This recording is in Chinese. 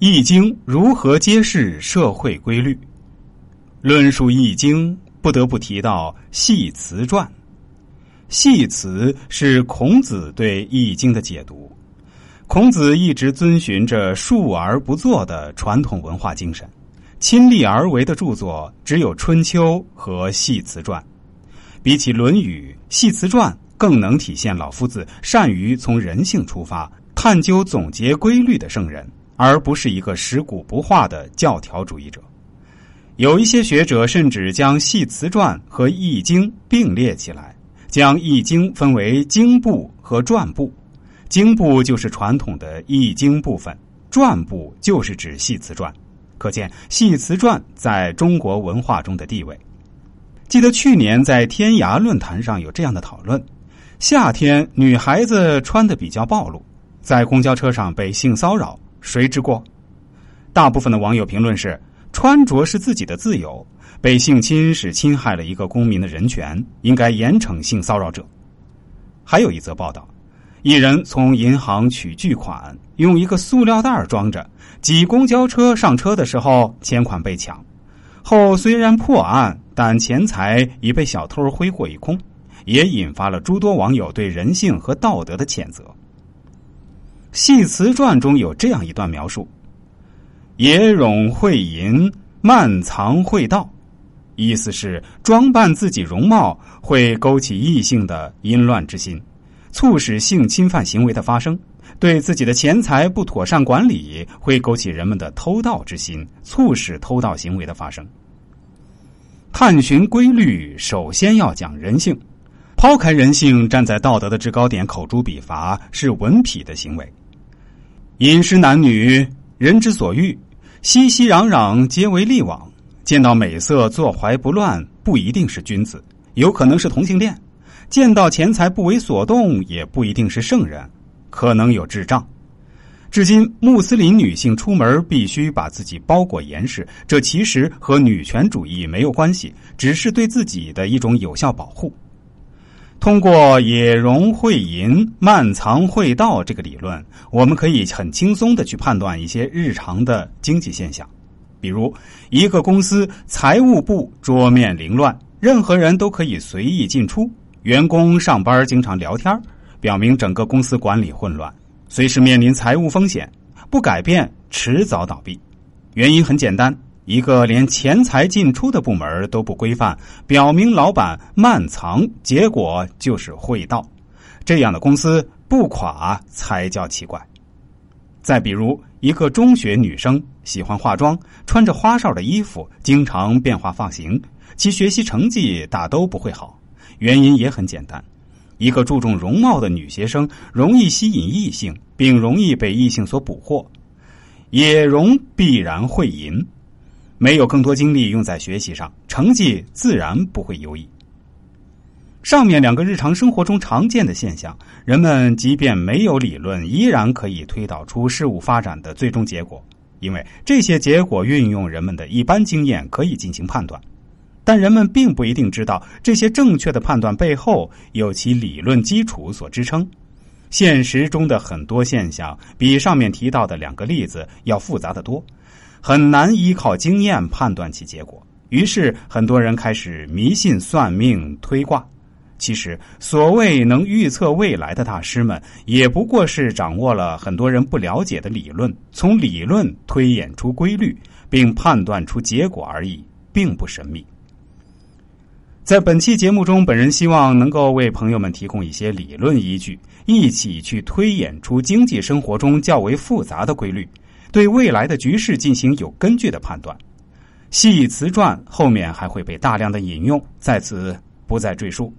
易经》如何揭示社会规律？论述《易经》，不得不提到《系辞传》。《系辞》是孔子对《易经》的解读。孔子一直遵循着述而不作的传统文化精神，亲力而为的著作只有《春秋》和《系辞传》。比起《论语》，《系辞传》更能体现老夫子善于从人性出发，探究总结规律的圣人，而不是一个食古不化的教条主义者。有一些学者甚至将《系辞传》和《易经》并列起来，将《易经》分为经部和传部。经部就是传统的易经部分，传部就是指系辞传，可见系辞传在中国文化中的地位。记得去年在天涯论坛上有这样的讨论：夏天女孩子穿的比较暴露，在公交车上被性骚扰，谁之过？大部分的网友评论是：穿着是自己的自由，被性侵是侵害了一个公民的人权，应该严惩性骚扰者。还有一则报道。一人从银行取巨款，用一个塑料袋装着，挤公交车上车的时候，钱款被抢。后虽然破案，但钱财已被小偷挥霍一空，也引发了诸多网友对人性和道德的谴责。《系辞传》中有这样一段描述：“野冗会淫，漫藏会道。”意思是装扮自己容貌会勾起异性的淫乱之心。促使性侵犯行为的发生，对自己的钱财不妥善管理，会勾起人们的偷盗之心，促使偷盗行为的发生。探寻规律，首先要讲人性，抛开人性，站在道德的制高点，口诛笔伐是文痞的行为。饮食男女，人之所欲，熙熙攘攘，皆为利往。见到美色，坐怀不乱，不一定是君子，有可能是同性恋。见到钱财不为所动，也不一定是圣人，可能有智障。至今，穆斯林女性出门必须把自己包裹严实，这其实和女权主义没有关系，只是对自己的一种有效保护。通过“野融会淫，漫藏会道”这个理论，我们可以很轻松的去判断一些日常的经济现象，比如一个公司财务部桌面凌乱，任何人都可以随意进出。员工上班经常聊天，表明整个公司管理混乱，随时面临财务风险，不改变迟早倒闭。原因很简单，一个连钱财进出的部门都不规范，表明老板慢藏，结果就是会盗。这样的公司不垮才叫奇怪。再比如，一个中学女生喜欢化妆，穿着花哨的衣服，经常变化发型，其学习成绩大都不会好。原因也很简单，一个注重容貌的女学生容易吸引异性，并容易被异性所捕获。也容必然会淫，没有更多精力用在学习上，成绩自然不会优异。上面两个日常生活中常见的现象，人们即便没有理论，依然可以推导出事物发展的最终结果，因为这些结果运用人们的一般经验可以进行判断。但人们并不一定知道这些正确的判断背后有其理论基础所支撑。现实中的很多现象比上面提到的两个例子要复杂的多，很难依靠经验判断其结果。于是，很多人开始迷信算命、推卦。其实，所谓能预测未来的大师们，也不过是掌握了很多人不了解的理论，从理论推演出规律，并判断出结果而已，并不神秘。在本期节目中，本人希望能够为朋友们提供一些理论依据，一起去推演出经济生活中较为复杂的规律，对未来的局势进行有根据的判断。《系辞传》后面还会被大量的引用，在此不再赘述。